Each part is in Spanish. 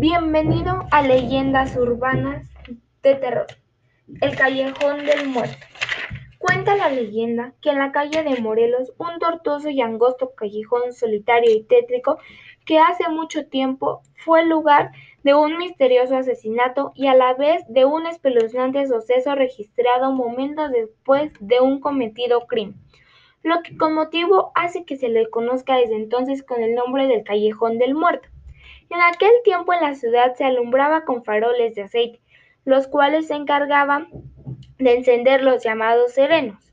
Bienvenido a Leyendas Urbanas de Terror. El Callejón del Muerto. Cuenta la leyenda que en la calle de Morelos, un tortuoso y angosto callejón solitario y tétrico que hace mucho tiempo fue el lugar de un misterioso asesinato y a la vez de un espeluznante suceso registrado momentos después de un cometido crimen, lo que con motivo hace que se le conozca desde entonces con el nombre del Callejón del Muerto. En aquel tiempo en la ciudad se alumbraba con faroles de aceite, los cuales se encargaban de encender los llamados serenos.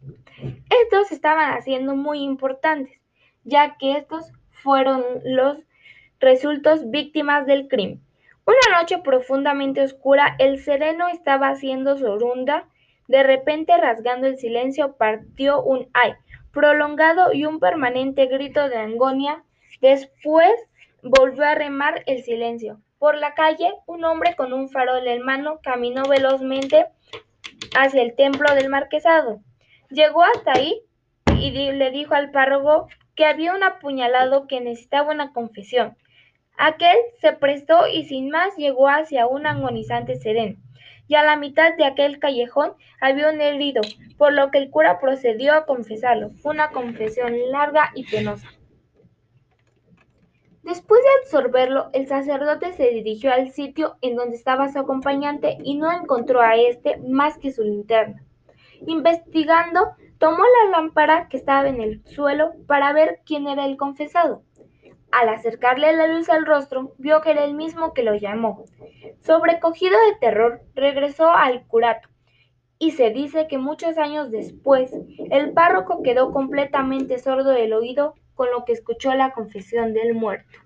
Estos estaban haciendo muy importantes, ya que estos fueron los resultos víctimas del crimen. Una noche profundamente oscura, el sereno estaba haciendo su ronda. De repente, rasgando el silencio, partió un ay prolongado y un permanente grito de agonía. Después Volvió a remar el silencio. Por la calle, un hombre con un farol en mano caminó velozmente hacia el templo del marquesado. Llegó hasta ahí y le dijo al párroco que había un apuñalado que necesitaba una confesión. Aquel se prestó y sin más llegó hacia un agonizante sereno. Y a la mitad de aquel callejón había un herido, por lo que el cura procedió a confesarlo. Fue una confesión larga y penosa. Después de absorberlo, el sacerdote se dirigió al sitio en donde estaba su acompañante y no encontró a éste más que su linterna. Investigando, tomó la lámpara que estaba en el suelo para ver quién era el confesado. Al acercarle la luz al rostro, vio que era el mismo que lo llamó. Sobrecogido de terror, regresó al curato, y se dice que muchos años después, el párroco quedó completamente sordo del oído con lo que escuchó la confesión del muerto.